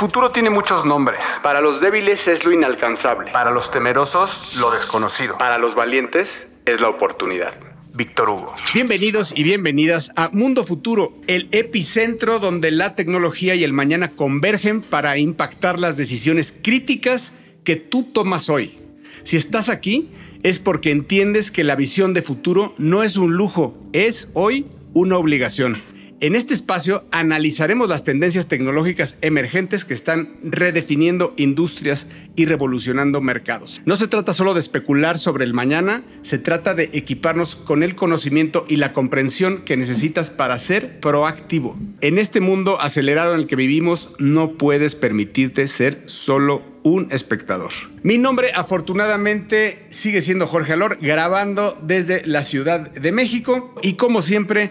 futuro tiene muchos nombres. Para los débiles es lo inalcanzable. Para los temerosos, lo desconocido. Para los valientes es la oportunidad. Víctor Hugo. Bienvenidos y bienvenidas a Mundo Futuro, el epicentro donde la tecnología y el mañana convergen para impactar las decisiones críticas que tú tomas hoy. Si estás aquí, es porque entiendes que la visión de futuro no es un lujo, es hoy una obligación. En este espacio analizaremos las tendencias tecnológicas emergentes que están redefiniendo industrias y revolucionando mercados. No se trata solo de especular sobre el mañana, se trata de equiparnos con el conocimiento y la comprensión que necesitas para ser proactivo. En este mundo acelerado en el que vivimos, no puedes permitirte ser solo un espectador. Mi nombre afortunadamente sigue siendo Jorge Alor, grabando desde la Ciudad de México y como siempre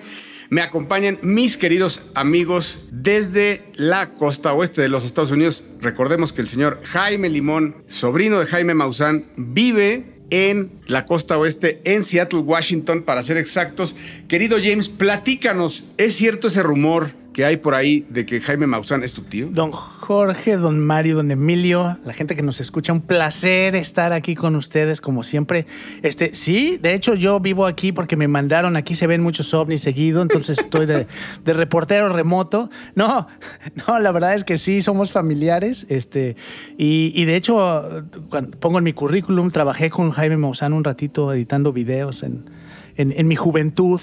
me acompañan mis queridos amigos desde la costa oeste de los Estados Unidos. Recordemos que el señor Jaime Limón, sobrino de Jaime Maussan, vive en la costa oeste, en Seattle, Washington, para ser exactos. Querido James, platícanos, ¿es cierto ese rumor que hay por ahí de que Jaime Maussan es tu tío? Don Jorge, don Mario, don Emilio, la gente que nos escucha, un placer estar aquí con ustedes como siempre. Este, sí, de hecho yo vivo aquí porque me mandaron, aquí se ven muchos ovnis seguido, entonces estoy de, reportero remoto. No, no, la verdad es que sí, somos familiares. Este, y, de hecho, cuando pongo en mi currículum, trabajé con Jaime Maussan un ratito editando videos en, en mi juventud.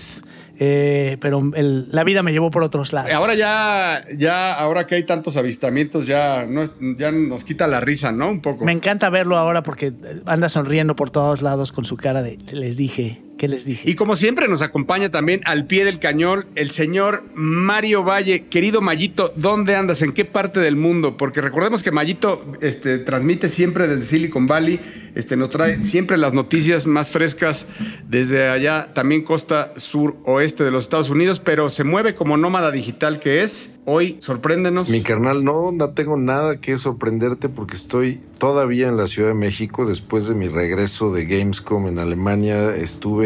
Eh, pero la vida me llevó por otros lados. Ahora ya, ya, ahora que hay tantos avistamientos, ya, no, ya nos quita la risa, ¿no? Un poco. Me encanta verlo ahora porque anda sonriendo por todos lados con su cara de les dije. ¿Qué les dije? Y como siempre nos acompaña también al pie del cañón el señor Mario Valle. Querido Mayito, ¿dónde andas? ¿En qué parte del mundo? Porque recordemos que Mayito este, transmite siempre desde Silicon Valley, este, nos trae siempre las noticias más frescas desde allá, también costa sur oeste de los Estados Unidos, pero se mueve como nómada digital que es. Hoy, sorpréndenos. Mi carnal, no, no tengo nada que sorprenderte porque estoy todavía en la Ciudad de México después de mi regreso de Gamescom en Alemania. Estuve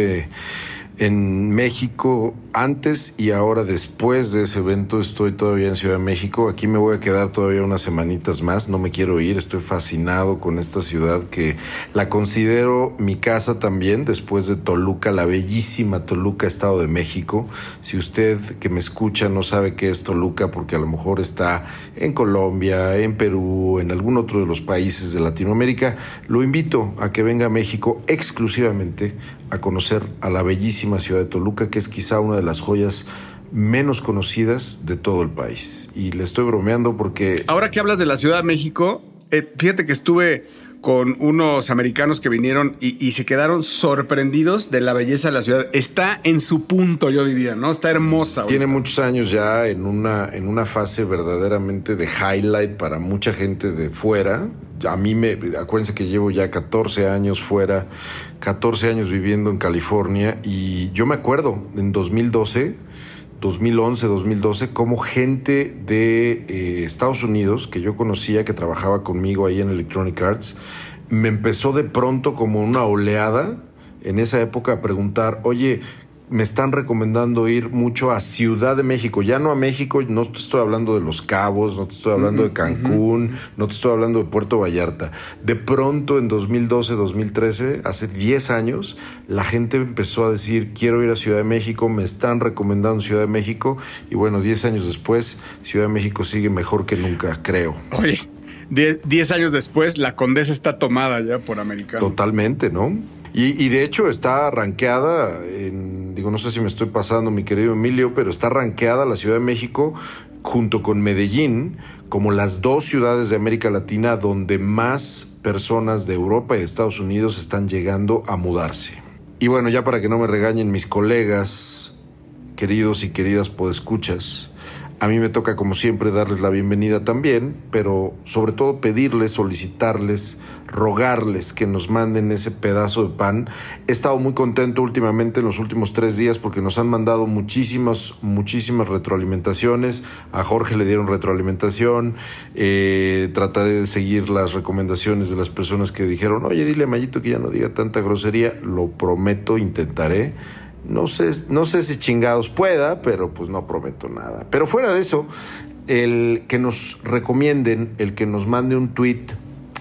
en México antes y ahora después de ese evento estoy todavía en Ciudad de México. Aquí me voy a quedar todavía unas semanitas más. No me quiero ir. Estoy fascinado con esta ciudad que la considero mi casa también después de Toluca, la bellísima Toluca, Estado de México. Si usted que me escucha no sabe qué es Toluca porque a lo mejor está en Colombia, en Perú, en algún otro de los países de Latinoamérica, lo invito a que venga a México exclusivamente a conocer a la bellísima ciudad de Toluca, que es quizá una de las joyas menos conocidas de todo el país. Y le estoy bromeando porque... Ahora que hablas de la Ciudad de México, eh, fíjate que estuve con unos americanos que vinieron y, se quedaron sorprendidos de la belleza de la ciudad. Está en su punto, yo diría, ¿no? Está hermosa. Tiene muchos años ya en una, en una fase verdaderamente de highlight para mucha gente de fuera. A mí me, acuérdense que llevo ya 14 años fuera, 14 años viviendo en California y yo me acuerdo en 2012 2011, 2012, como gente de eh, Estados Unidos que yo conocía, que trabajaba conmigo ahí en Electronic Arts, me empezó de pronto como una oleada en esa época a preguntar, oye, me están recomendando ir mucho a Ciudad de México, ya no a México, no te estoy hablando de Los Cabos, no te estoy hablando de Cancún, no te estoy hablando de Puerto Vallarta. De pronto en 2012, 2013, hace 10 años, la gente empezó a decir, quiero ir a Ciudad de México, me están recomendando Ciudad de México y bueno, 10 años después, Ciudad de México sigue mejor que nunca, creo. Oye, 10 años después, la condesa está tomada ya por americanos. Totalmente, ¿no? Y, de hecho está ranqueada, en, digo, no sé si me estoy pasando, mi querido Emilio, pero está ranqueada la Ciudad de México junto con Medellín como las dos ciudades de América Latina donde más personas de Europa y de Estados Unidos están llegando a mudarse. Y bueno, ya para que no me regañen mis colegas, queridos y queridas podescuchas, a mí me toca, como siempre, darles la bienvenida también, pero sobre todo pedirles, solicitarles, rogarles que nos manden ese pedazo de pan. He estado muy contento últimamente en los últimos tres días porque nos han mandado muchísimas, muchísimas retroalimentaciones. A Jorge le dieron retroalimentación. Eh, trataré de seguir las recomendaciones de las personas que dijeron, oye, dile a Mayito que ya no diga tanta grosería. Lo prometo, intentaré no sé, no sé si chingados pueda, pero pues no prometo nada. Pero fuera de eso, el que nos recomienden, el que nos mande un tweet,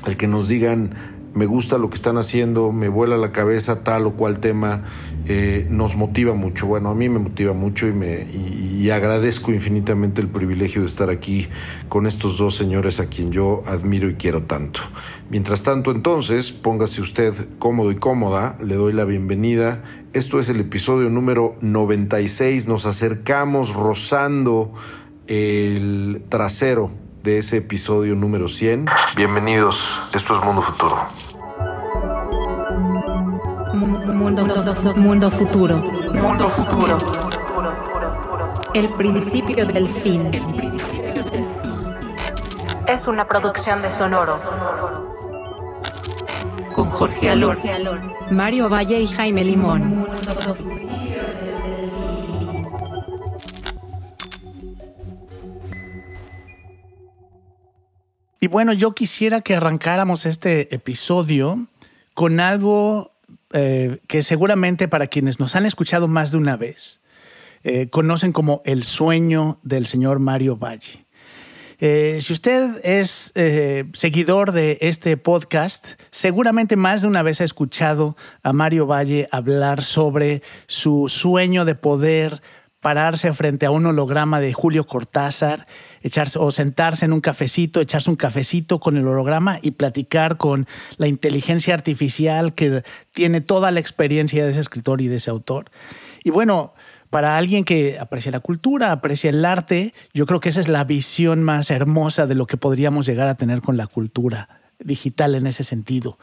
el que nos digan me gusta lo que están haciendo, me vuela la cabeza tal o cual tema, eh, nos motiva mucho. Bueno, a mí me motiva mucho y, me, y, agradezco infinitamente el privilegio de estar aquí con estos dos señores a quien yo admiro y quiero tanto. Mientras tanto, entonces, póngase usted cómodo y cómoda, le doy la bienvenida. Esto es el episodio número 96, nos acercamos rozando el trasero de ese episodio número 100. Bienvenidos, esto es Mundo Futuro. Mundo, mundo futuro. Mundo futuro. El principio del fin. Es una producción de Sonoro. Con Jorge Alor, Mario Valle y Jaime Limón. Y bueno, yo quisiera que arrancáramos este episodio con algo eh, que seguramente para quienes nos han escuchado más de una vez, eh, conocen como el sueño del señor Mario Valle. Eh, si usted es seguidor de este podcast, seguramente más de una vez ha escuchado a Mario Valle hablar sobre su sueño de poder pararse frente a un holograma de Julio Cortázar, echarse o sentarse en un cafecito, echarse un cafecito con el holograma y platicar con la inteligencia artificial que tiene toda la experiencia de ese escritor y de ese autor. Y bueno, para alguien que aprecia la cultura, aprecia el arte, yo creo que esa es la visión más hermosa de lo que podríamos llegar a tener con la cultura digital en ese sentido.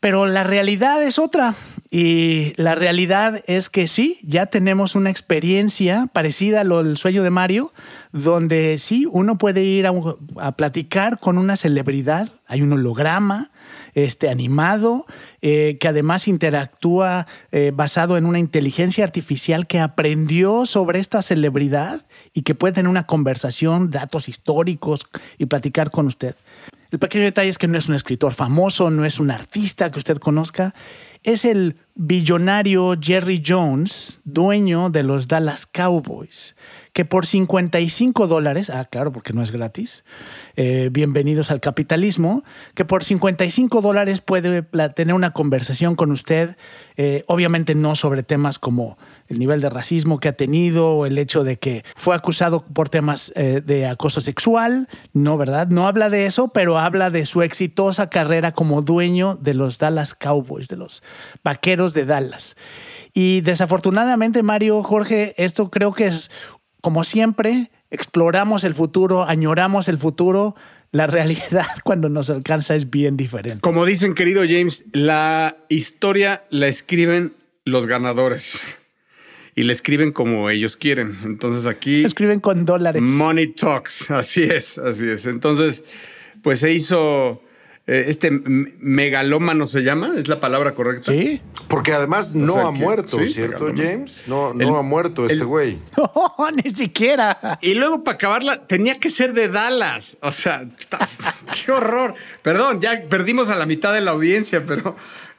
Pero la realidad es otra. Y la realidad es que sí, ya tenemos una experiencia parecida al sueño de Mario, donde sí, uno puede ir a, platicar con una celebridad, hay un holograma este, animado, eh, que además interactúa eh, basado en una inteligencia artificial que aprendió sobre esta celebridad y que puede tener una conversación, datos históricos y platicar con usted. El pequeño detalle es que no es un escritor famoso, no es un artista que usted conozca, es el billonario Jerry Jones, dueño de los Dallas Cowboys, que por 55 dólares, ah, claro, porque no es gratis, eh, bienvenidos al capitalismo, que por 55 dólares puede tener una conversación con usted, eh, obviamente no sobre temas como el nivel de racismo que ha tenido o el hecho de que fue acusado por temas eh, de acoso sexual, no, ¿verdad? No habla de eso, pero habla de su exitosa carrera como dueño de los Dallas Cowboys, de los Vaqueros de Dallas. Y desafortunadamente, Mario, Jorge, esto creo que es, como siempre, exploramos el futuro, añoramos el futuro. La realidad cuando nos alcanza es bien diferente. Como dicen, querido James, la historia la escriben los ganadores y la escriben como ellos quieren. Entonces aquí... Escriben con dólares. Money talks, así es, así es. Entonces, pues se hizo este megalómano se llama, es la palabra correcta. Sí. Porque además no ha muerto, ¿cierto, James? No, no ha muerto este güey. No, ni siquiera. Y luego para acabarla, tenía que ser de Dallas. O sea, qué horror. Perdón, ya perdimos a la mitad de la audiencia, pero,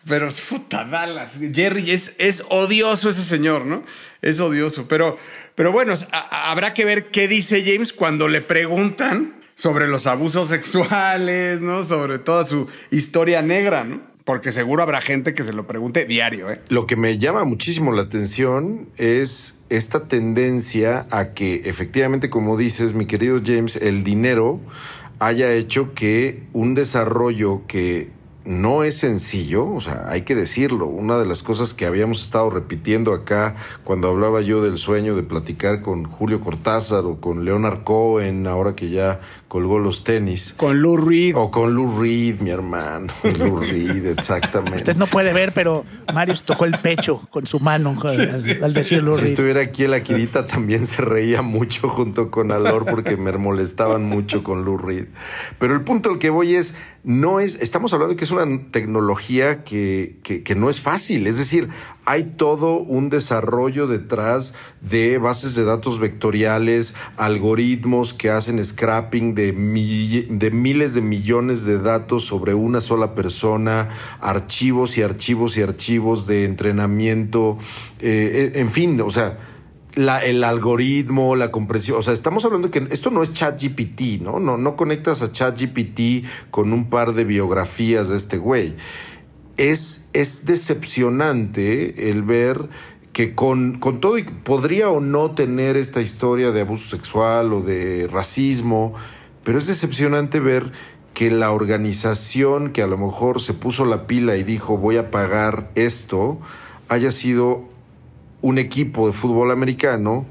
pero puta Dallas. Jerry es, es odioso ese señor, ¿no? Es odioso. Pero, pero bueno, habrá que ver qué dice James cuando le preguntan sobre los abusos sexuales, ¿no? Sobre toda su historia negra, ¿no? Porque seguro habrá gente que se lo pregunte diario, ¿eh? Lo que me llama muchísimo la atención es esta tendencia a que efectivamente, como dices, mi querido James, el dinero haya hecho que un desarrollo que no es sencillo, o sea, hay que decirlo. Una de las cosas que habíamos estado repitiendo acá cuando hablaba yo del sueño de platicar con Julio Cortázar o con Leonard Cohen, ahora que ya colgó los tenis. Con Lou Reed. O con Lou Reed, mi hermano. Lou Reed, exactamente. Usted no puede ver, pero Marius tocó el pecho con su mano al, decir Lou Reed. Si estuviera aquí la Quirita también se reía mucho junto con Alor porque me molestaban mucho con Lou Reed. Pero el punto al que voy es, no es, estamos hablando de que es una tecnología que, que, no es fácil. Es decir, hay todo un desarrollo detrás de bases de datos vectoriales, algoritmos que hacen scrapping de, miles de millones de datos sobre una sola persona, archivos y archivos y archivos de entrenamiento, eh, en fin, o sea el algoritmo, la compresión. O sea, estamos hablando que esto no es ChatGPT, ¿no? No, no conectas a ChatGPT con un par de biografías de este güey. Es, es decepcionante el ver que con, con todo y podría o no tener esta historia de abuso sexual o de racismo, pero es decepcionante ver que la organización que a lo mejor se puso la pila y dijo voy a pagar esto, haya sido un equipo de fútbol americano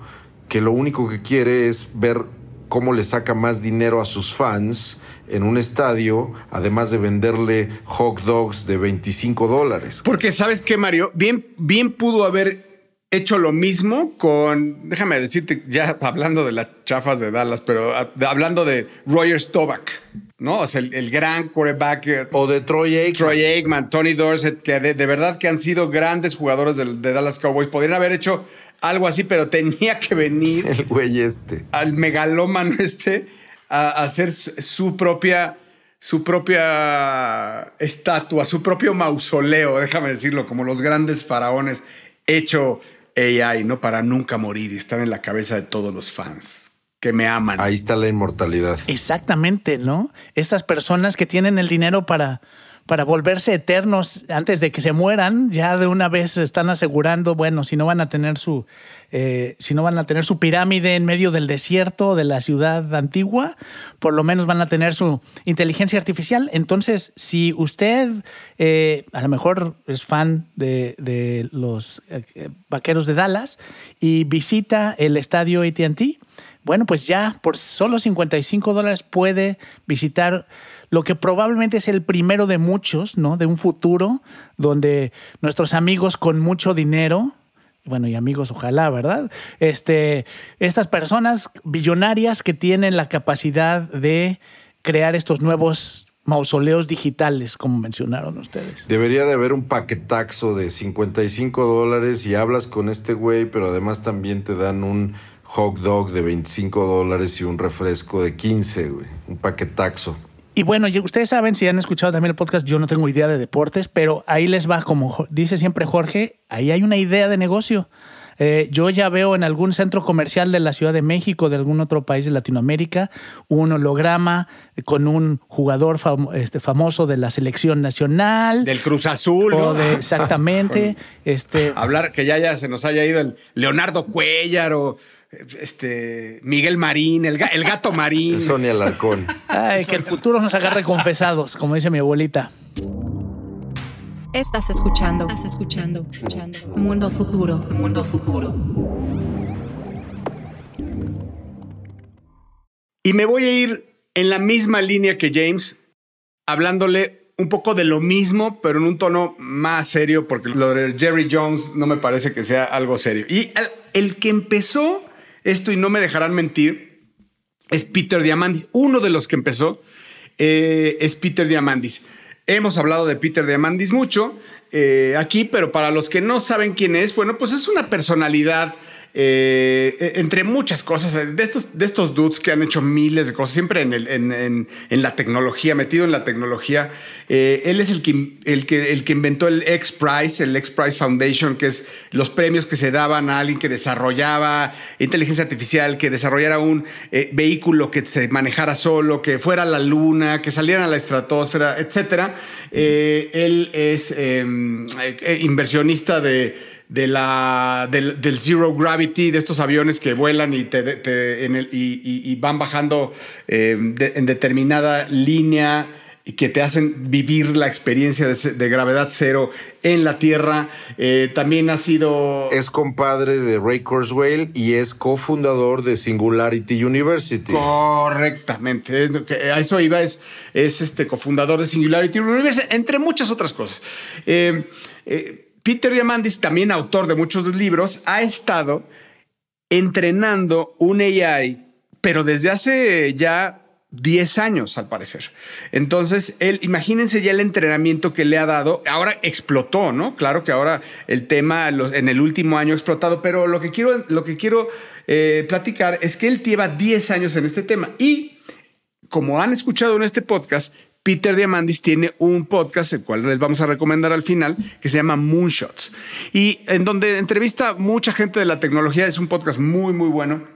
que lo único que quiere es ver cómo le saca más dinero a sus fans en un estadio, además de venderle hot dogs de 25 dólares. Porque sabes qué, Mario, bien, bien pudo haber hecho lo mismo con, déjame decirte, ya hablando de las chafas de Dallas, pero hablando de Roger Staubach, ¿no? O sea, el, gran quarterback. Eh, o de Troy Aikman. Troy Aikman, Tony Dorsett, que de, verdad que han sido grandes jugadores de, de, Dallas Cowboys. Podrían haber hecho algo así, pero tenía que venir. El güey este. Al megalómano este a, hacer su propia su propia estatua, su propio mausoleo, déjame decirlo, como los grandes faraones, hecho AI, ¿no? Para nunca morir y estar en la cabeza de todos los fans que me aman. Ahí está la inmortalidad. Exactamente, ¿no? Estas personas que tienen el dinero para para volverse eternos antes de que se mueran, ya de una vez están asegurando, bueno, si no van a tener su, eh, si no van a tener su pirámide en medio del desierto de la ciudad antigua, por lo menos van a tener su inteligencia artificial. Entonces, si usted eh, a lo mejor es fan de, de los eh, vaqueros de Dallas y visita el estadio ATT, bueno, pues ya por solo 55 dólares puede visitar lo que probablemente es el primero de muchos, ¿no? De un futuro donde nuestros amigos con mucho dinero, bueno, y amigos, ojalá, ¿verdad? Este, estas personas billonarias que tienen la capacidad de crear estos nuevos mausoleos digitales, como mencionaron ustedes. Debería de haber un paquetaxo de 55 dólares y hablas con este güey, pero además también te dan un hot dog de 25 dólares y un refresco de 15, güey. Un paquetaxo. Y bueno, ustedes saben, si han escuchado también el podcast, yo no tengo idea de deportes, pero ahí les va, como dice siempre Jorge, ahí hay una idea de negocio. Eh, yo ya veo en algún centro comercial de la Ciudad de México, de algún otro país de Latinoamérica, un holograma con un jugador este, famoso de la selección nacional. Del Cruz Azul. ¿no? exactamente. este, Hablar que ya, ya se nos haya ido el Leonardo Cuellar o este, Miguel Marín, el, gato Marín. Sonia Larcón. Ay, que el futuro nos agarre confesados, como dice mi abuelita. Estás escuchando, estás escuchando, escuchando. Mundo futuro, mundo futuro. Y me voy a ir en la misma línea que James, hablándole un poco de lo mismo, pero en un tono más serio, porque lo de Jerry Jones no me parece que sea algo serio. Y el que empezó esto, y no me dejarán mentir, es Peter Diamandis. Uno de los que empezó eh, es Peter Diamandis. Hemos hablado de Peter Diamandis mucho eh, aquí, pero para los que no saben quién es, bueno, pues es una personalidad eh, e, entre muchas cosas, eh, de estos, de estos dudes que han hecho miles de cosas, siempre en, la tecnología, metido en la tecnología. Eh, él es el que, el, que, el que inventó el X Prize, el X Prize Foundation, que es los premios que se daban a alguien que desarrollaba inteligencia artificial, que desarrollara un vehículo que se manejara solo, que fuera a la luna, que saliera a la estratosfera, etc. él es em, inversionista de de la, del, zero gravity, de estos aviones que vuelan y, te, en el, y, van bajando eh, en determinada línea y que te hacen vivir la experiencia de, gravedad cero en la Tierra. Eh, también ha sido... Es compadre de Ray Kurzweil y es cofundador de Singularity University. Correctamente. A eso iba, es, es este cofundador de Singularity University, entre muchas otras cosas. eh, eh Peter Diamandis, también autor de muchos libros, ha estado entrenando un AI, pero desde hace ya 10 años, al parecer. Entonces, él, imagínense ya el entrenamiento que le ha dado. Ahora explotó, ¿no? Claro que ahora el tema en el último año ha explotado, pero lo que quiero, lo que quiero eh, platicar es que él lleva 10 años en este tema y como han escuchado en este podcast, Peter Diamandis tiene un podcast, el cual les vamos a recomendar al final, que se llama Moonshots. Y en donde entrevista mucha gente de la tecnología. Es un podcast muy, muy bueno.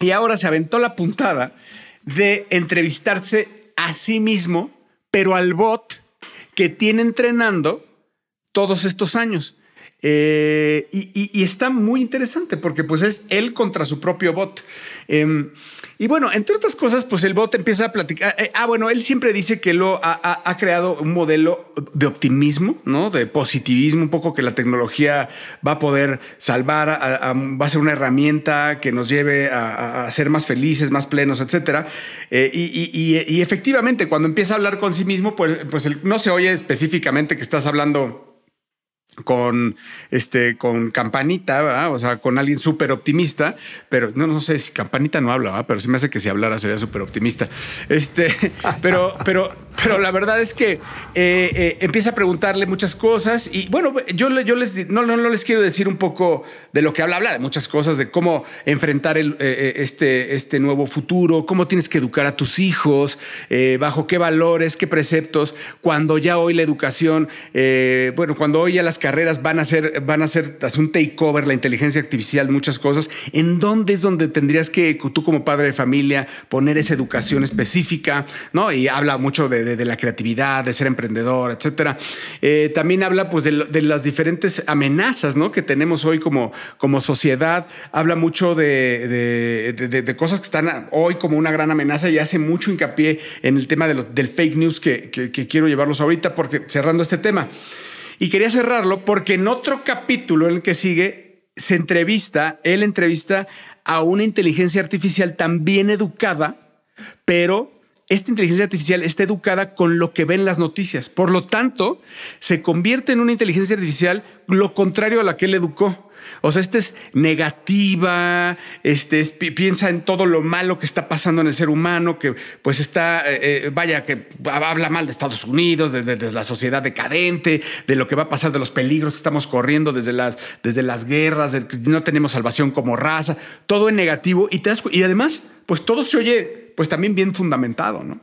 Y ahora se aventó la puntada de entrevistarse a sí mismo, pero al bot que tiene entrenando todos estos años. Eh, y, está muy interesante porque pues es él contra su propio bot. Em, y bueno, entre otras cosas, pues el bot empieza a platicar. Eh, ah, bueno, él siempre dice que lo ha, creado un modelo de optimismo, ¿no? De positivismo, un poco que la tecnología va a poder salvar, va a ser una herramienta que nos lleve a, ser más felices, más plenos, etcétera. Eh, y, efectivamente, cuando empieza a hablar con sí mismo, pues, pues no se oye específicamente que estás hablando con este con campanita, o sea, con alguien súper optimista, pero no, no sé si campanita no habla, pero se me hace que si hablara sería súper optimista. Este, pero, pero, pero la verdad es que eh, eh, empieza a preguntarle muchas cosas y bueno, yo, yo les no, no, les quiero decir un poco de lo que habla, habla de muchas cosas, de cómo enfrentar el, eh, este, este nuevo futuro, cómo tienes que educar a tus hijos, bajo qué valores, qué preceptos, cuando ya hoy la educación, bueno, cuando hoy ya las carreras van a ser, van a ser un takeover, la inteligencia artificial, muchas cosas. ¿En dónde es donde tendrías que, tú como padre de familia, poner esa educación específica? ¿no? Y habla mucho de, la creatividad, de ser emprendedor, etcétera. Eh, también habla pues de, las diferentes amenazas ¿no? que tenemos hoy como, como sociedad. Habla mucho de, cosas que están hoy como una gran amenaza y hace mucho hincapié en el tema del fake news que, que quiero llevarlos ahorita, porque cerrando este tema. Y quería cerrarlo porque en otro capítulo en el que sigue se entrevista, él entrevista a una inteligencia artificial también educada, pero esta inteligencia artificial está educada con lo que ven las noticias. Por lo tanto, se convierte en una inteligencia artificial lo contrario a la que él educó. O sea, esta es negativa, este piensa en todo lo malo que está pasando en el ser humano, que pues está, eh, eh, vaya, que habla mal de Estados Unidos, de, la sociedad decadente, de lo que va a pasar, de los peligros que estamos corriendo desde las, desde las guerras, no tenemos salvación como raza, todo en negativo. Y, y además, pues todo se oye pues también bien fundamentado, ¿no?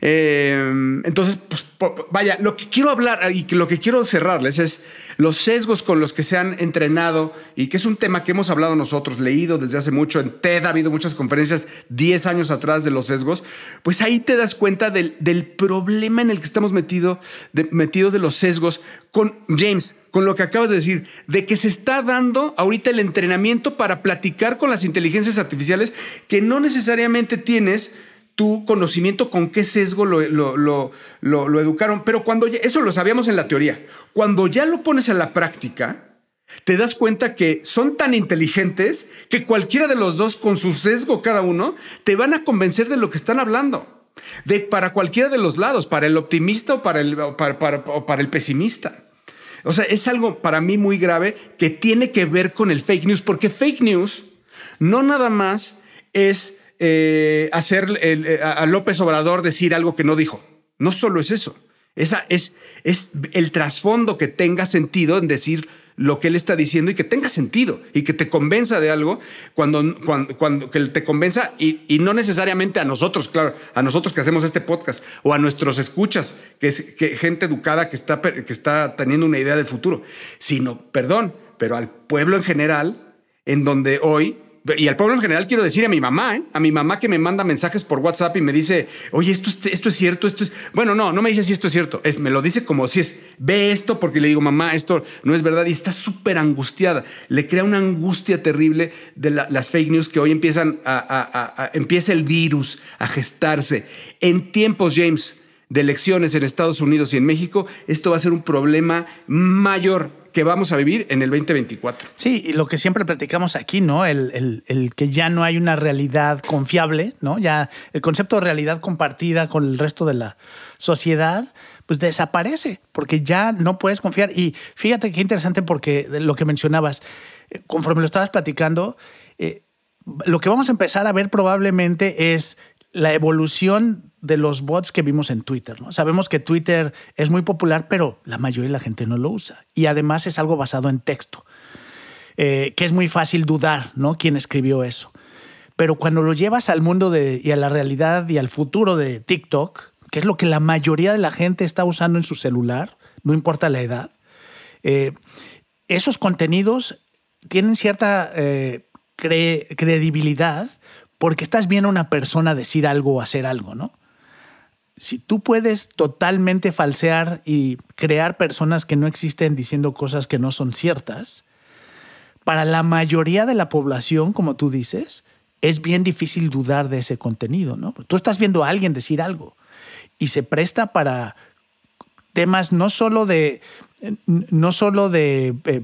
Eh, entonces, pues vaya, lo que quiero hablar y lo que quiero cerrarles es los sesgos con los que se han entrenado y que es un tema que hemos hablado nosotros, leído desde hace mucho, en TED ha habido muchas conferencias 10 años atrás de los sesgos, pues ahí te das cuenta del, problema en el que estamos metido de, metido de los sesgos con James, con lo que acabas de decir, de que se está dando ahorita el entrenamiento para platicar con las inteligencias artificiales que no necesariamente tienes tu conocimiento con qué sesgo lo, lo, educaron. Pero cuando eso lo sabíamos en la teoría, cuando ya lo pones en la práctica, te das cuenta que son tan inteligentes que cualquiera de los dos, con su sesgo cada uno, te van a convencer de lo que están hablando. De, para cualquiera de los lados, para el optimista o para el, para el pesimista. O sea, es algo para mí muy grave que tiene que ver con el fake news, porque fake news no nada más es eh, hacer eh, a López Obrador decir algo que no dijo. No solo es eso. Esa es, el trasfondo que tenga sentido en decir lo que él está diciendo y que tenga sentido y que te convenza de algo cuando, que te convenza y, no necesariamente a nosotros, claro, a nosotros que hacemos este podcast o a nuestros escuchas, que es gente educada que está, que está teniendo una idea del futuro, sino, perdón, pero al pueblo en general, en donde hoy y al pueblo en general quiero decir a mi mamá, ¿eh? a mi mamá que me manda mensajes por WhatsApp y me dice, oye, esto, esto es cierto, esto es... Bueno, no, no me dice si esto es cierto, es, me lo dice como si es, ve esto porque le digo, mamá, esto no es verdad y está súper angustiada. Le crea una angustia terrible de las fake news que hoy empiezan a, empieza el virus a gestarse. En tiempos, James, de elecciones en Estados Unidos y en México, esto va a ser un problema mayor que vamos a vivir en el 2024. Sí, y lo que siempre platicamos aquí, ¿no? El, que ya no hay una realidad confiable, ¿no? Ya el concepto de realidad compartida con el resto de la sociedad, pues desaparece, porque ya no puedes confiar. Y fíjate qué interesante porque lo que mencionabas, eh, conforme lo estabas platicando, eh, lo que vamos a empezar a ver probablemente es la evolución de los bots que vimos en Twitter. ¿no? Sabemos que Twitter es muy popular, pero la mayoría de la gente no lo usa. Y además es algo basado en texto, eh, que es muy fácil dudar, ¿no? ¿Quién escribió eso? Pero cuando lo llevas al mundo y a la realidad y al futuro de TikTok, que es lo que la mayoría de la gente está usando en su celular, no importa la edad, eh, esos contenidos tienen cierta eh, credibilidad porque estás viendo una persona decir algo o hacer algo, ¿no? Si tú puedes totalmente falsear y crear personas que no existen diciendo cosas que no son ciertas, para la mayoría de la población, como tú dices, es bien difícil dudar de ese contenido, ¿no? Tú estás viendo a alguien decir algo y se presta para temas no solo de, no solo de eh,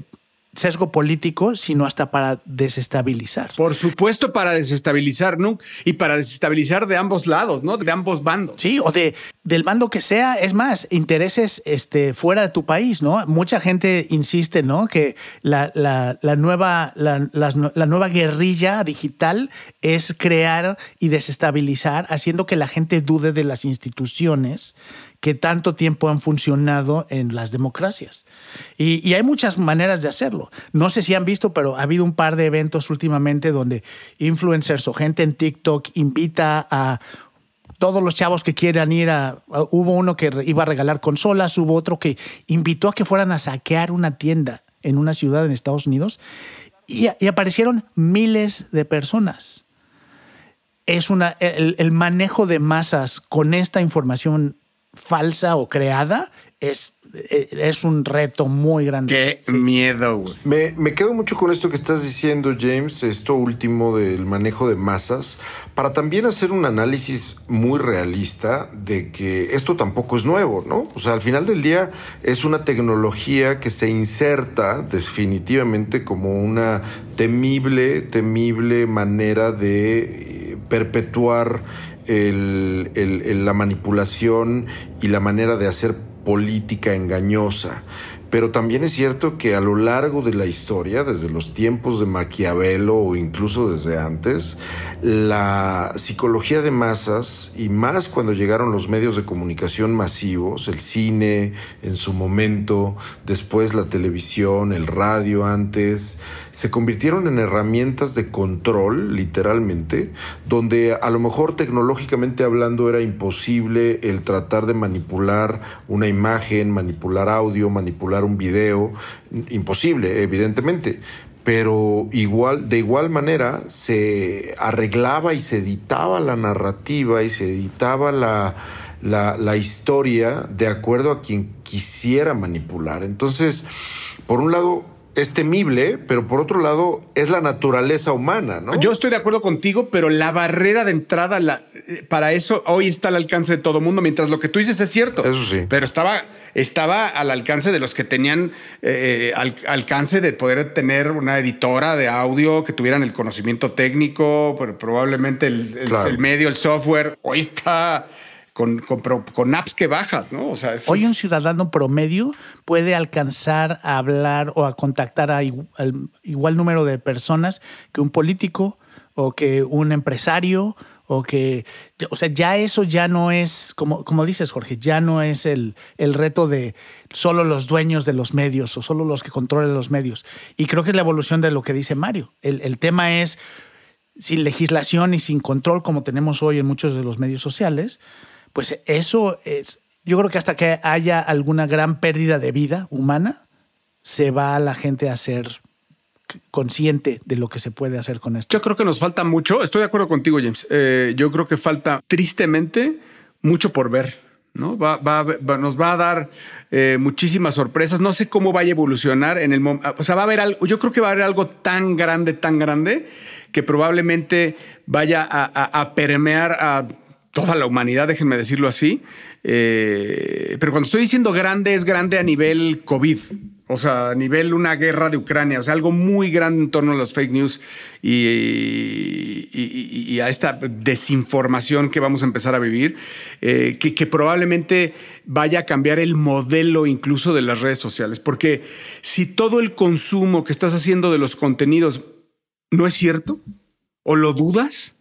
sesgo político, sino hasta para desestabilizar. Por supuesto, para desestabilizar, ¿no? Y para desestabilizar de ambos lados, ¿no? De ambos bandos. Sí, o de del bando que sea, es más, intereses este, fuera de tu país, ¿no? Mucha gente insiste, ¿no? Que la, nueva, la, la nueva guerrilla digital es crear y desestabilizar, haciendo que la gente dude de las instituciones que tanto tiempo han funcionado en las democracias. Y, hay muchas maneras de hacerlo. No sé si han visto, pero ha habido un par de eventos últimamente donde influencers o gente en TikTok invita a todos los chavos que quieran ir a, Hubo uno que iba a regalar consolas, hubo otro que invitó a que fueran a saquear una tienda en una ciudad en Estados Unidos y, aparecieron miles de personas. Es una, el manejo de masas con esta información falsa o creada es, eh, es un reto muy grande. Qué miedo, güey. Me, me, quedo mucho con esto que estás diciendo, James, esto último del manejo de masas, para también hacer un análisis muy realista de que esto tampoco es nuevo, ¿no? O sea, al final del día es una tecnología que se inserta definitivamente como una temible, temible manera de eh, perpetuar el, la manipulación y la manera de hacer política engañosa. Pero también es cierto que a lo largo de la historia, desde los tiempos de Maquiavelo o incluso desde antes, la psicología de masas, y más cuando llegaron los medios de comunicación masivos, el cine en su momento, después la televisión, el radio antes, se convirtieron en herramientas de control, literalmente, donde a lo mejor tecnológicamente hablando era imposible el tratar de manipular una imagen, manipular audio, manipular un video, imposible, evidentemente. Pero igual, de igual manera, se arreglaba y se editaba la narrativa y se editaba la, la, la historia de acuerdo a quien quisiera manipular. Entonces, por un lado, es temible, pero por otro lado es la naturaleza humana, ¿no? Yo estoy de acuerdo contigo, pero la barrera de entrada la, eh, para eso hoy está al alcance de todo mundo, mientras lo que tú dices es cierto. Eso sí. Pero estaba, estaba al alcance de los que tenían eh, al, alcance de poder tener una editora de audio, que tuvieran el conocimiento técnico, pero probablemente el, el medio, el software. Hoy está con, con, apps que bajas, ¿no? O sea, Hoy un ciudadano promedio puede alcanzar a hablar o a contactar a igual, número de personas que un político o que un empresario o que, o sea, ya eso ya no es, como, como dices Jorge, ya no es el, el reto de solo los dueños de los medios o solo los que controlan los medios. Y creo que es la evolución de lo que dice Mario. El, el tema es, sin legislación y sin control como tenemos hoy en muchos de los medios sociales, pues eso es, yo creo que hasta que haya alguna gran pérdida de vida humana, se va la gente a ser consciente de lo que se puede hacer con esto. Yo creo que nos falta mucho, estoy de acuerdo contigo, James. Eh, yo creo que falta tristemente mucho por ver. ¿no? Va, nos va a dar eh, muchísimas sorpresas. No sé cómo vaya a evolucionar en el momento. O sea, va a haber algo. Yo creo que va a haber algo tan grande, tan grande, que probablemente vaya a permear a toda la humanidad, déjenme decirlo así. Eh, pero cuando estoy diciendo grande, es grande a nivel COVID. O sea, a nivel una guerra de Ucrania, o sea, algo muy grande en torno a los fake news y, a esta desinformación que vamos a empezar a vivir, eh, que, que, probablemente vaya a cambiar el modelo incluso de las redes sociales. Porque si todo el consumo que estás haciendo de los contenidos no es cierto, o lo dudas,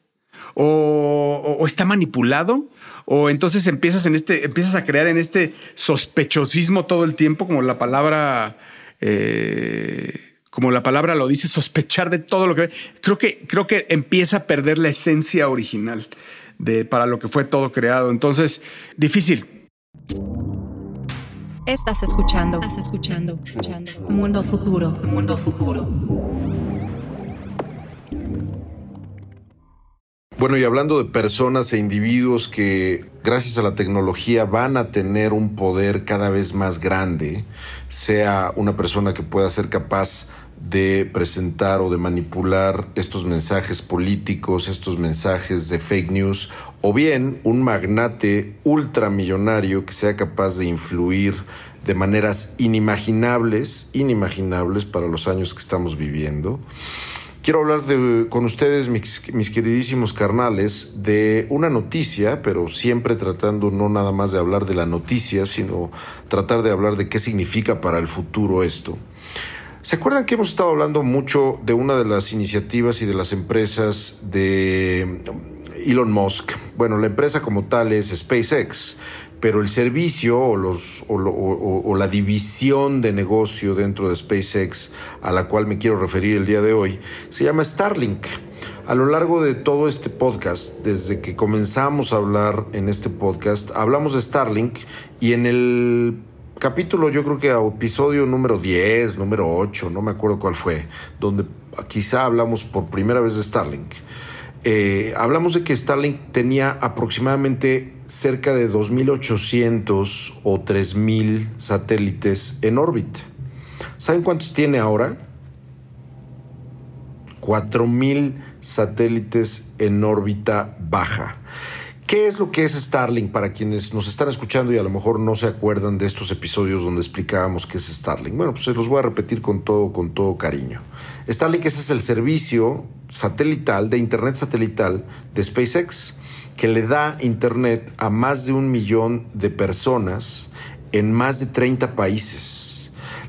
o, está manipulado, o entonces empiezas, en este, empiezas a crear en este sospechosismo todo el tiempo, como la palabra... Eh, como la palabra lo dice, sospechar de todo lo que... Creo que, creo que empieza a perder la esencia original de, para lo que fue todo creado. Entonces, difícil. Estás escuchando, estás escuchando, escuchando. Mundo futuro, mundo futuro. Bueno, y hablando de personas e individuos que gracias a la tecnología van a tener un poder cada vez más grande, sea una persona que pueda ser capaz de presentar o de manipular estos mensajes políticos, estos mensajes de fake news, o bien un magnate ultramillonario que sea capaz de influir de maneras inimaginables, inimaginables para los años que estamos viviendo. Quiero hablar con ustedes, mis, mis, queridísimos carnales, de una noticia, pero siempre tratando no nada más de hablar de la noticia, sino tratar de hablar de qué significa para el futuro esto. ¿Se acuerdan que hemos estado hablando mucho de una de las iniciativas y de las empresas de Elon Musk? Bueno, la empresa como tal es SpaceX, pero el servicio o, los, la división de negocio dentro de SpaceX a la cual me quiero referir el día de hoy se llama Starlink. A lo largo de todo este podcast, desde que comenzamos a hablar en este podcast, hablamos de Starlink y en el capítulo, yo creo que a episodio número 10, número 8, no me acuerdo cuál fue, donde quizá hablamos por primera vez de Starlink. Eh, hablamos de que Starlink tenía aproximadamente cerca de 2.800 o 3.000 satélites en órbita. ¿Saben cuántos tiene ahora? 4.000 satélites en órbita baja. ¿Qué es lo que es Starlink para quienes nos están escuchando y a lo mejor no se acuerdan de estos episodios donde explicábamos qué es Starlink? Bueno, pues se los voy a repetir con todo, con todo cariño. Starlink es el servicio satelital de Internet satelital de SpaceX que le da Internet a más de un millón de personas en más de 30 países.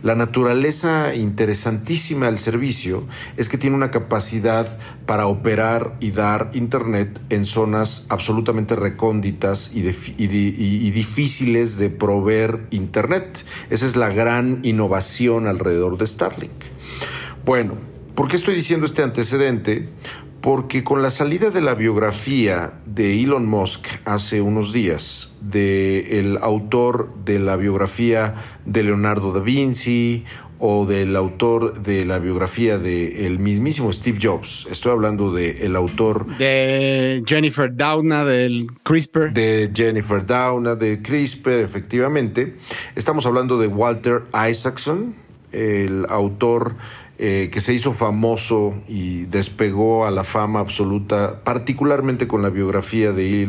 La naturaleza interesantísima del servicio es que tiene una capacidad para operar y dar Internet en zonas absolutamente recónditas y, difíciles de proveer Internet. Esa es la gran innovación alrededor de Starlink. Bueno, ¿por qué estoy diciendo este antecedente? Porque con la salida de la biografía de Elon Musk hace unos días, del el autor de la biografía de Leonardo da Vinci o del autor de la biografía del el mismísimo Steve Jobs, estoy hablando del el autor de Jennifer Doudna del CRISPR, de Jennifer Doudna de CRISPR, efectivamente, estamos hablando de Walter Isaacson, el autor eh, que se hizo famoso y despegó a la fama absoluta, particularmente con la biografía de,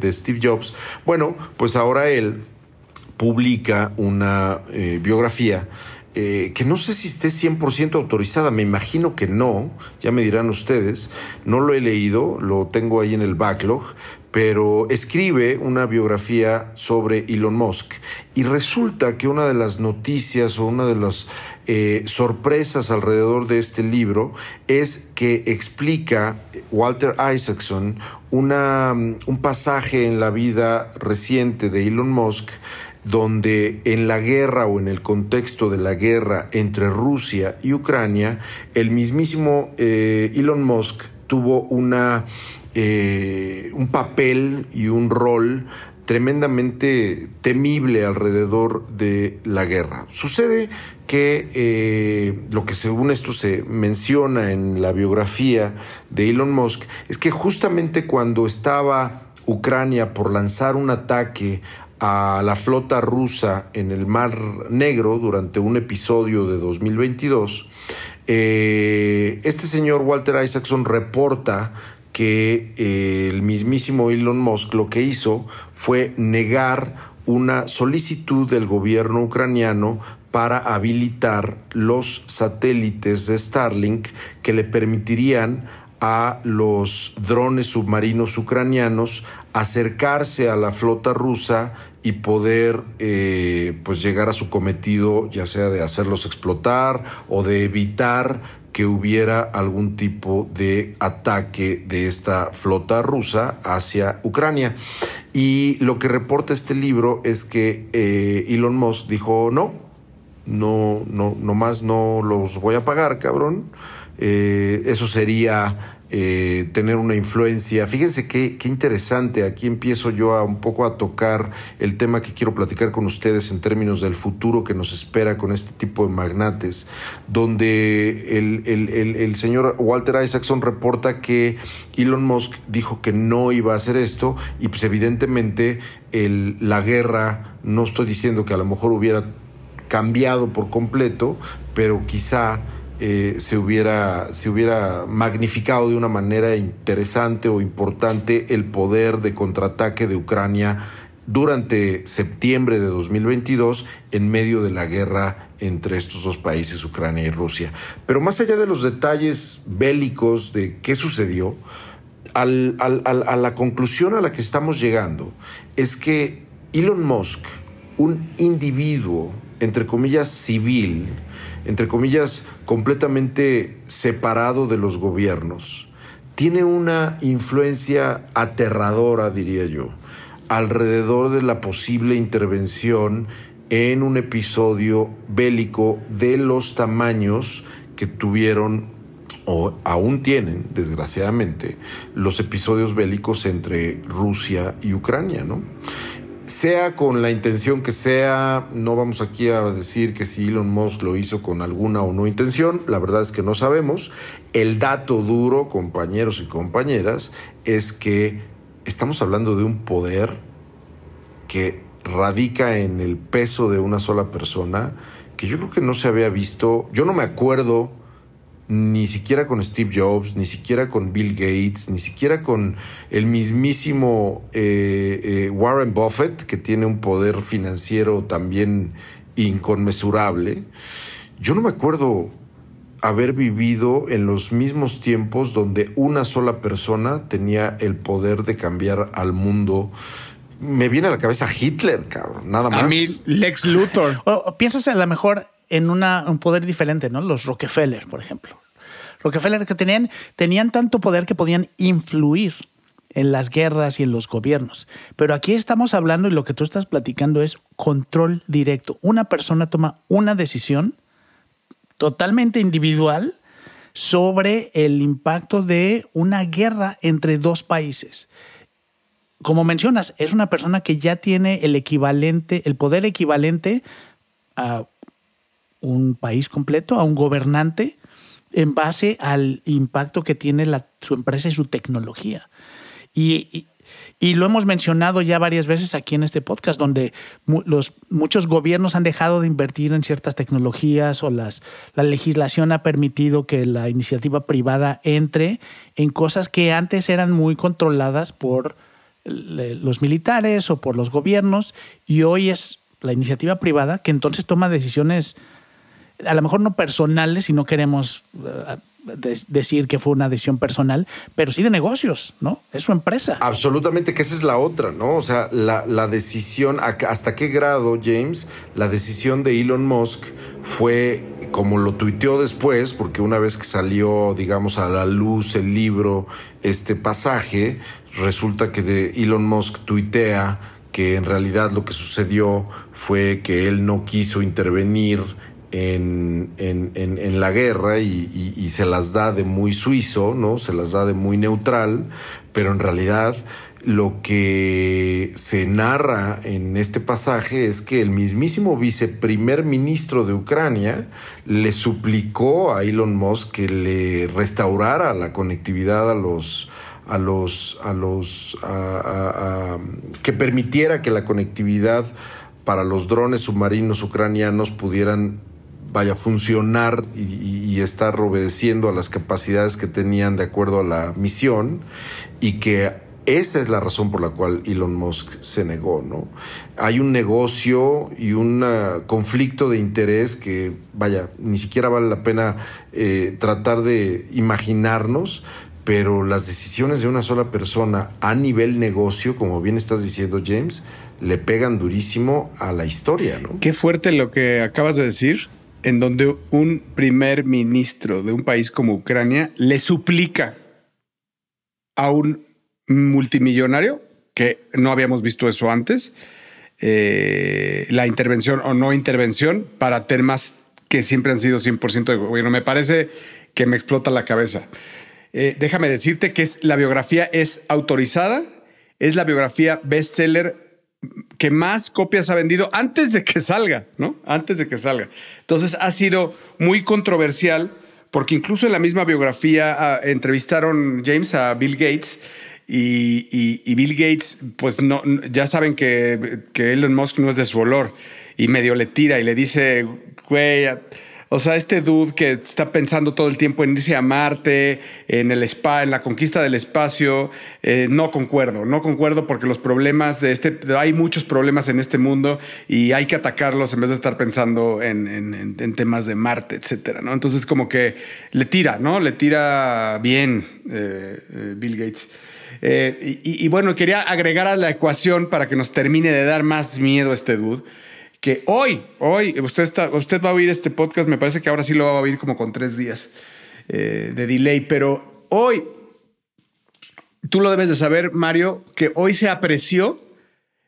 de, Steve Jobs. Bueno, pues ahora él publica una eh, biografía eh, que no sé si esté 100% autorizada, me imagino que no, ya me dirán ustedes, no lo he leído, lo tengo ahí en el backlog, pero escribe una biografía sobre Elon Musk. Y resulta que una de las noticias o una de las eh, sorpresas alrededor de este libro es que explica Walter Isaacson una, un pasaje en la vida reciente de Elon Musk donde en la guerra o en el contexto de la guerra entre Rusia y Ucrania, el mismísimo eh, Elon Musk tuvo una, eh, un papel y un rol tremendamente temible alrededor de la guerra. Sucede que eh, lo que según esto se menciona en la biografía de Elon Musk es que justamente cuando estaba Ucrania por lanzar un ataque a la flota rusa en el Mar Negro durante un episodio de 2022, eh, este señor Walter Isaacson reporta que eh, el mismísimo Elon Musk lo que hizo fue negar una solicitud del gobierno ucraniano para habilitar los satélites de Starlink que le permitirían a los drones submarinos ucranianos acercarse a la flota rusa y poder eh, pues llegar a su cometido ya sea de hacerlos explotar o de evitar que hubiera algún tipo de ataque de esta flota rusa hacia Ucrania. Y lo que reporta este libro es que eh, Elon Musk dijo no, no, no, nomás no los voy a pagar, cabrón eh, eso sería eh, tener una influencia. Fíjense qué, qué, interesante, aquí empiezo yo a un poco a tocar el tema que quiero platicar con ustedes en términos del futuro que nos espera con este tipo de magnates, donde el, el, el, el señor Walter Isaacson reporta que Elon Musk dijo que no iba a hacer esto y pues evidentemente la guerra, no estoy diciendo que a lo mejor hubiera cambiado por completo, pero quizá eh, se, hubiera, se hubiera magnificado de una manera interesante o importante el poder de contraataque de Ucrania durante septiembre de 2022 en medio de la guerra entre estos dos países, Ucrania y Rusia. Pero más allá de los detalles bélicos de qué sucedió, al, al, a la conclusión a la que estamos llegando es que Elon Musk, un individuo, entre comillas, civil, entre comillas, completamente separado de los gobiernos, tiene una influencia aterradora, diría yo, alrededor de la posible intervención en un episodio bélico de los tamaños que tuvieron o aún tienen, desgraciadamente, los episodios bélicos entre Rusia y Ucrania, ¿no? Sea con la intención que sea, no vamos aquí a decir que si Elon Musk lo hizo con alguna o no intención, la verdad es que no sabemos. El dato duro, compañeros y compañeras, es que estamos hablando de un poder que radica en el peso de una sola persona, que yo creo que no se había visto, yo no me acuerdo ni siquiera con Steve Jobs, ni siquiera con Bill Gates, ni siquiera con el mismísimo eh, eh, Warren Buffett, que tiene un poder financiero también inconmensurable. Yo no me acuerdo haber vivido en los mismos tiempos donde una sola persona tenía el poder de cambiar al mundo. Me viene a la cabeza Hitler, cabrón, nada más. A mí, Lex Luthor. O, piensas a lo mejor en un poder diferente, ¿no? Los Rockefeller, por ejemplo. Rockefeller que tenían, tenían tanto poder que podían influir en las guerras y en los gobiernos. Pero aquí estamos hablando y lo que tú estás platicando es control directo. Una persona toma una decisión totalmente individual sobre el impacto de una guerra entre dos países. Como mencionas, es una persona que ya tiene el equivalente, el poder equivalente a un país completo, a un gobernante, en base al impacto que tiene su empresa y su tecnología. Y, y, lo hemos mencionado ya varias veces aquí en este podcast, donde los, muchos gobiernos han dejado de invertir en ciertas tecnologías o las, la legislación ha permitido que la iniciativa privada entre en cosas que antes eran muy controladas por los militares o por los gobiernos y hoy es la iniciativa privada que entonces toma decisiones a lo mejor no personales, si no queremos eh, decir que fue una decisión personal, pero sí de negocios, ¿no? Es su empresa. Absolutamente, que esa es la otra, ¿no? O sea, la, la decisión, hasta qué grado, James, la decisión de Elon Musk fue como lo tuiteó después, porque una vez que salió, digamos, a la luz el libro, este pasaje, resulta que de Elon Musk tuitea que en realidad lo que sucedió fue que él no quiso intervenir en, en, en, la guerra y, se las da de muy suizo, ¿no? Se las da de muy neutral, pero en realidad lo que se narra en este pasaje es que el mismísimo viceprimer ministro de Ucrania le suplicó a Elon Musk que le restaurara la conectividad a los a los a los que permitiera que la conectividad para los drones submarinos ucranianos pudieran vaya a funcionar y, estar obedeciendo a las capacidades que tenían de acuerdo a la misión y que esa es la razón por la cual Elon Musk se negó, ¿no? Hay un negocio y un conflicto de interés que, vaya, ni siquiera vale la pena eh, tratar de imaginarnos, pero las decisiones de una sola persona a nivel negocio, como bien estás diciendo, James, le pegan durísimo a la historia, ¿no? Qué fuerte lo que acabas de decir en donde un primer ministro de un país como Ucrania le suplica a un multimillonario, que no habíamos visto eso antes, eh, la intervención o no intervención para temas que siempre han sido 100% de gobierno. Me parece que me explota la cabeza. Eh, déjame decirte que la biografía es autorizada, es la biografía bestseller que más copias ha vendido antes de que salga, ¿no? Antes de que salga. Entonces ha sido muy controversial porque incluso en la misma biografía ah, entrevistaron James a Bill Gates y, Bill Gates, pues no, ya saben que, que Elon Musk no es de su olor y medio le tira y le dice, güey, o sea, este dude que está pensando todo el tiempo en irse a Marte, en el spa, en la conquista del espacio, eh, no concuerdo, no concuerdo porque los problemas de este, hay muchos problemas en este mundo y hay que atacarlos en vez de estar pensando en, en- temas de Marte, etcétera, ¿no? Entonces como que le tira, ¿no? Le tira bien eh, eh, Bill Gates. Y, y bueno, quería agregar a la ecuación para que nos termine de dar más miedo este dude que hoy, hoy, usted, está, usted va a oír este podcast, me parece que ahora sí lo va a oír como con tres días eh, de delay, pero hoy, tú lo debes de saber, Mario, que hoy se apreció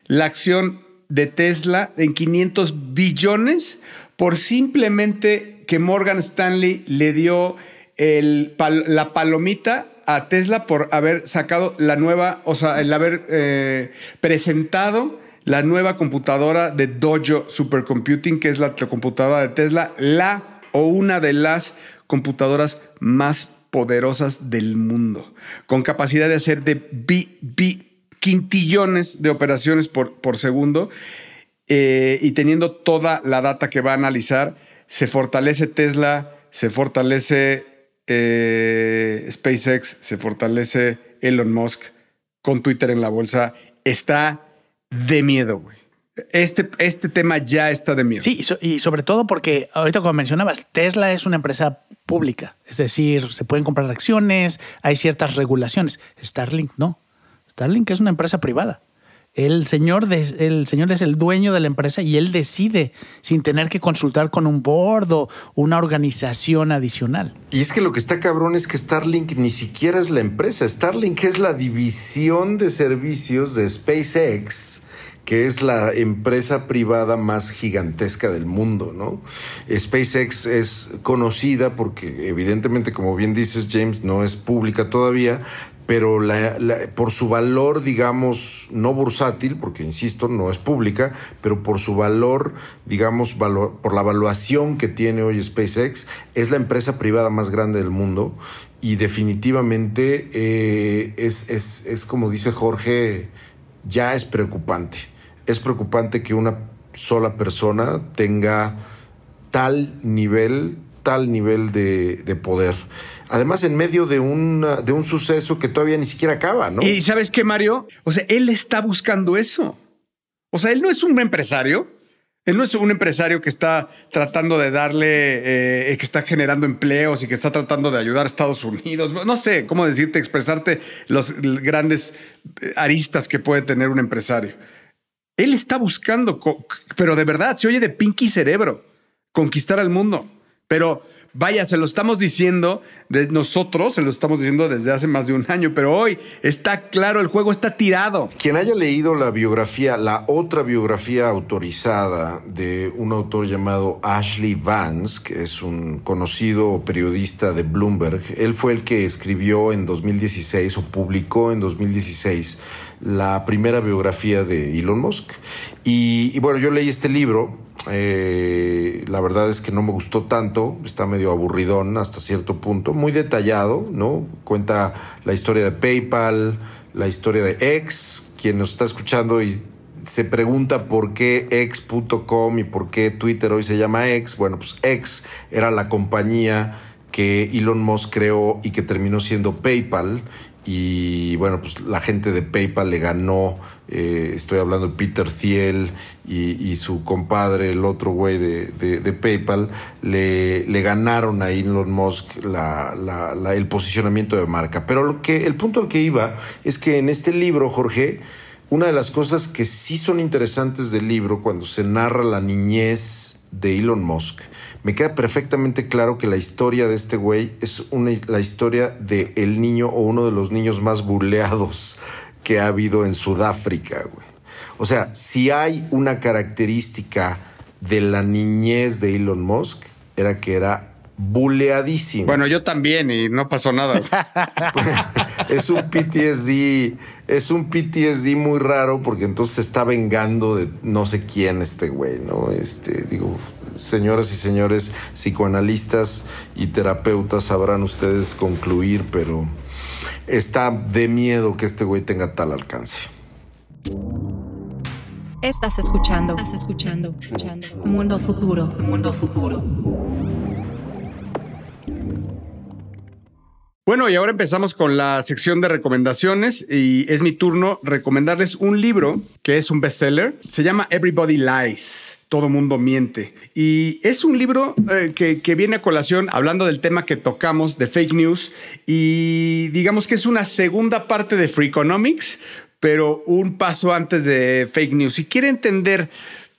la acción de Tesla en 500 billones por simplemente que Morgan Stanley le dio el la palomita a Tesla por haber sacado la nueva, o sea, el haber eh, presentado la nueva computadora de Dojo Supercomputing, que es la, computadora de Tesla, la o una de las computadoras más poderosas del mundo, con capacidad de hacer de bi- quintillones de operaciones por, por segundo eh, y teniendo toda la data que va a analizar, se fortalece Tesla, se fortalece eh, SpaceX, se fortalece Elon Musk con Twitter en la bolsa. Está de miedo, güey. Este, este tema ya está de miedo. Sí, y, so- y sobre todo porque ahorita como mencionabas, Tesla es una empresa pública, es decir, se pueden comprar acciones, hay ciertas regulaciones. Starlink no. Starlink es una empresa privada. El señor, de- el señor es el dueño de la empresa y él decide sin tener que consultar con un board o una organización adicional. Y es que lo que está cabrón es que Starlink ni siquiera es la empresa. Starlink es la división de servicios de SpaceX, que es la empresa privada más gigantesca del mundo, ¿no? SpaceX es conocida porque, evidentemente, como bien dices, James, no es pública todavía, pero la- por su valor, digamos, no bursátil, porque insisto, no es pública, pero por su valor, digamos, por la evaluación que tiene hoy SpaceX, es la empresa privada más grande del mundo y definitivamente eh, es, es, es, como dice Jorge, ya es preocupante. Es preocupante que una sola persona tenga tal nivel, tal nivel de, de poder. Además, en medio de, una, de un suceso que todavía ni siquiera acaba, ¿no? ¿Y sabes qué, Mario? O sea, él está buscando eso. O sea, él no es un empresario. Él no es un empresario que está tratando de darle, eh, que está generando empleos y que está tratando de ayudar a Estados Unidos. No sé cómo decirte, expresarte los grandes eh, aristas que puede tener un empresario. Él está buscando, pero de verdad, se oye de pinky cerebro, conquistar al mundo. Pero vaya, se lo estamos diciendo de nosotros, se lo estamos diciendo desde hace más de un año, pero hoy está claro, el juego está tirado. Quien haya leído la biografía, la otra biografía autorizada de un autor llamado Ashley Vance, que es un conocido periodista de Bloomberg, él fue el que escribió en 2016 o publicó en 2016 la primera biografía de Elon Musk. Y, bueno, yo leí este libro, eh, la verdad es que no me gustó tanto, está medio aburridón hasta cierto punto, muy detallado, ¿no? Cuenta la historia de PayPal, la historia de X, quien nos está escuchando y se pregunta por qué X.com y por qué Twitter hoy se llama X. Bueno, pues X era la compañía que Elon Musk creó y que terminó siendo PayPal. Y bueno, pues la gente de PayPal le ganó, eh, estoy hablando de Peter Thiel y, su compadre, el otro güey de, PayPal, le, ganaron a Elon Musk el posicionamiento de marca. Pero lo que, el punto al que iba es que en este libro, Jorge, una de las cosas que sí son interesantes del libro, cuando se narra la niñez de Elon Musk, me queda perfectamente claro que la historia de este güey es una, la historia de el niño o uno de los niños más buleados que ha habido en Sudáfrica, güey. O sea, si hay una característica de la niñez de Elon Musk, era que era buleadísimo. Bueno, yo también y no pasó nada. es un PTSD, es un PTSD muy raro porque entonces se está vengando de no sé quién este güey, ¿no? Este, digo, señoras y señores psicoanalistas y terapeutas sabrán ustedes concluir, pero está de miedo que este güey tenga tal alcance. Estás escuchando. Estás escuchando. escuchando. Mundo futuro. Mundo futuro. Bueno, y ahora empezamos con la sección de recomendaciones y es mi turno recomendarles un libro que es un bestseller. Se llama Everybody Lies. Todo mundo miente. Y es un libro eh, que, que viene a colación hablando del tema que tocamos de fake news y digamos que es una segunda parte de Freakonomics, pero un paso antes de fake news. Si quiere entender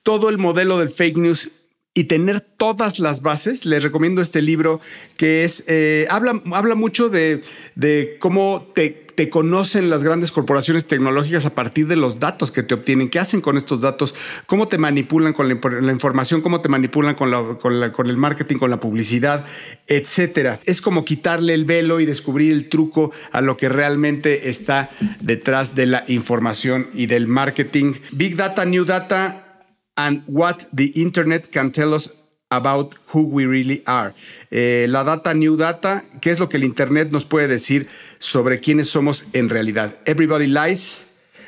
todo el modelo del fake news y tener todas las bases, les recomiendo este libro que es, eh, habla, habla mucho de, de cómo te, te, conocen las grandes corporaciones tecnológicas a partir de los datos que te obtienen, qué hacen con estos datos, cómo te manipulan con la, información, cómo te manipulan con, con, el marketing, con la publicidad, etcétera. Es como quitarle el velo y descubrir el truco a lo que realmente está detrás de la información y del marketing. Big Data, New Data and what the Internet can tell us about who we really are. Eh, la data, new data, ¿qué es lo que el Internet nos puede decir sobre quiénes somos en realidad? Everybody Lies,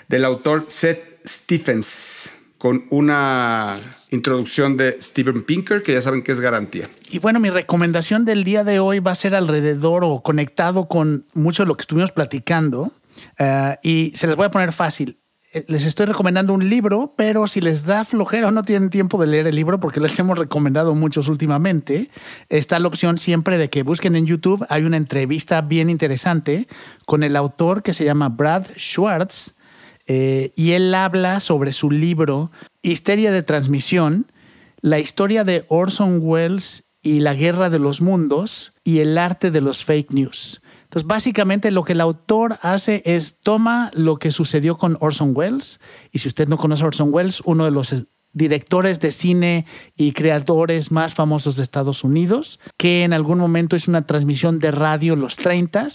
del autor Seth Stephens, con una introducción de Steven Pinker, que ya saben que es garantía. Y bueno, mi recomendación del día de hoy va a ser alrededor o conectado con mucho de lo que estuvimos platicando. Uh, y se les voy a poner fácil les estoy recomendando un libro, pero si les da flojera o no tienen tiempo de leer el libro, porque les hemos recomendado muchos últimamente, está la opción siempre de que busquen en YouTube. Hay una entrevista bien interesante con el autor que se llama Brad Schwartz eh, y él habla sobre su libro Histeria de Transmisión, la historia de Orson Welles y la guerra de los mundos y el arte de los fake news. Entonces, básicamente lo que el autor hace es toma lo que sucedió con Orson Welles, y si usted no conoce Orson Welles, uno de los directores de cine y creadores más famosos de Estados Unidos, que en algún momento hizo una transmisión de radio los 30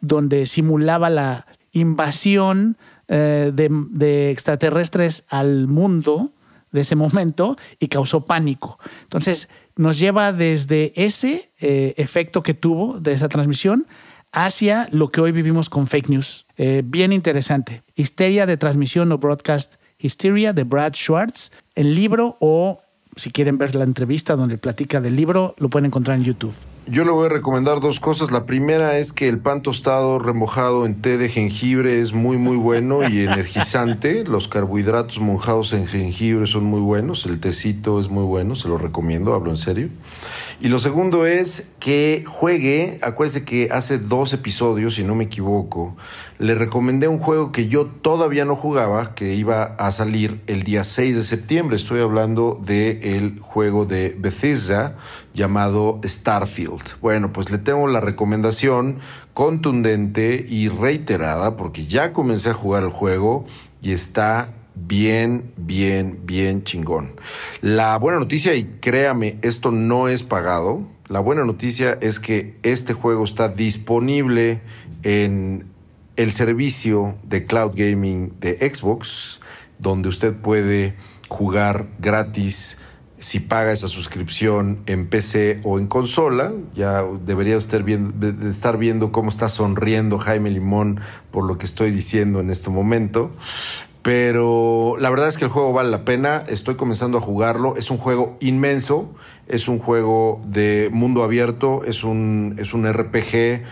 donde simulaba la invasión eh, de, de extraterrestres al mundo de ese momento y causó pánico. Entonces, nos lleva desde ese eh, efecto que tuvo de esa transmisión hacia lo que hoy vivimos con fake news. Eh, bien interesante. Histeria de transmisión o broadcast Hysteria de Brad Schwartz. El libro o si quieren ver la entrevista donde platica del libro, lo pueden encontrar en YouTube. Yo le voy a recomendar dos cosas. La primera es que el pan tostado remojado en té de jengibre es muy muy bueno y energizante. Los carbohidratos mojados en jengibre son muy buenos. El tecito es muy bueno, se lo recomiendo, hablo en serio. Y lo segundo es que juegue, acuérdese que hace dos episodios, si no me equivoco, le recomendé un juego que yo todavía no jugaba, que iba a salir el día 6 de septiembre. Estoy hablando del el juego de Bethesda llamado Starfield. Bueno, pues le tengo la recomendación contundente y reiterada porque ya comencé a jugar el juego y está bien, bien, bien chingón. La buena noticia, y créame, esto no es pagado, la buena noticia es que este juego está disponible en el servicio de cloud gaming de Xbox, donde usted puede jugar gratis si paga esa suscripción en PC o en consola. Ya debería usted estar viendo cómo está sonriendo Jaime Limón por lo que estoy diciendo en este momento. Pero la verdad es que el juego vale la pena. Estoy comenzando a jugarlo. Es un juego inmenso. Es un juego de mundo abierto. Es un, es un RPG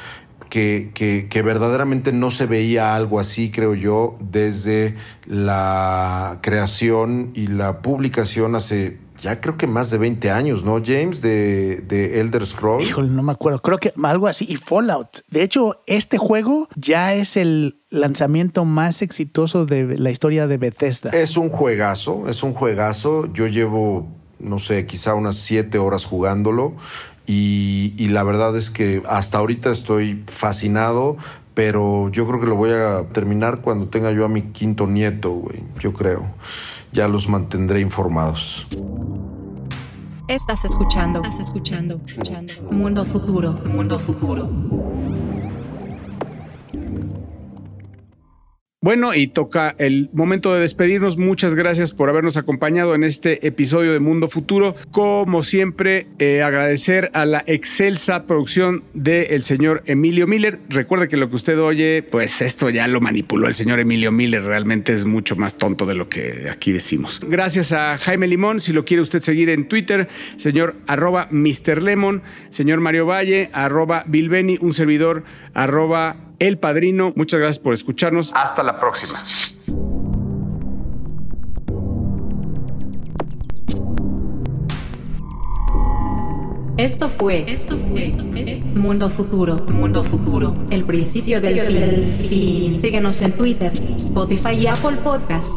que, que, que, verdaderamente no se veía algo así, creo yo, desde la creación y la publicación hace ya creo que más de 20 años, ¿no, James? De, de Elder Scrolls. Híjole, no me acuerdo. Creo que algo así. Y Fallout. De hecho, este juego ya es el lanzamiento más exitoso de la historia de Bethesda. Es un juegazo, es un juegazo. Yo llevo, no sé, quizá unas siete horas jugándolo. Y, y la verdad es que hasta ahorita estoy fascinado pero yo creo que lo voy a terminar cuando tenga yo a mi quinto nieto, güey. Yo creo. Ya los mantendré informados. Estás escuchando. Estás escuchando. escuchando. Mundo futuro. Mundo futuro. Bueno, y toca el momento de despedirnos. Muchas gracias por habernos acompañado en este episodio de Mundo Futuro. Como siempre, eh, agradecer a la excelsa producción del señor Emilio Miller. Recuerde que lo que usted oye, pues esto ya lo manipuló el señor Emilio Miller. Realmente es mucho más tonto de lo que aquí decimos. Gracias a Jaime Limón. Si lo quiere usted seguir en Twitter, señor arroba Mr. Lemon, señor Mario Valle, arroba Bilbeni, un servidor, arroba El Padrino. Muchas gracias por escucharnos. Hasta la próxima. Esto fue, esto fue, Mundo Futuro, Mundo Futuro, el principio del fin. Síguenos en Twitter, Spotify y Apple Podcast.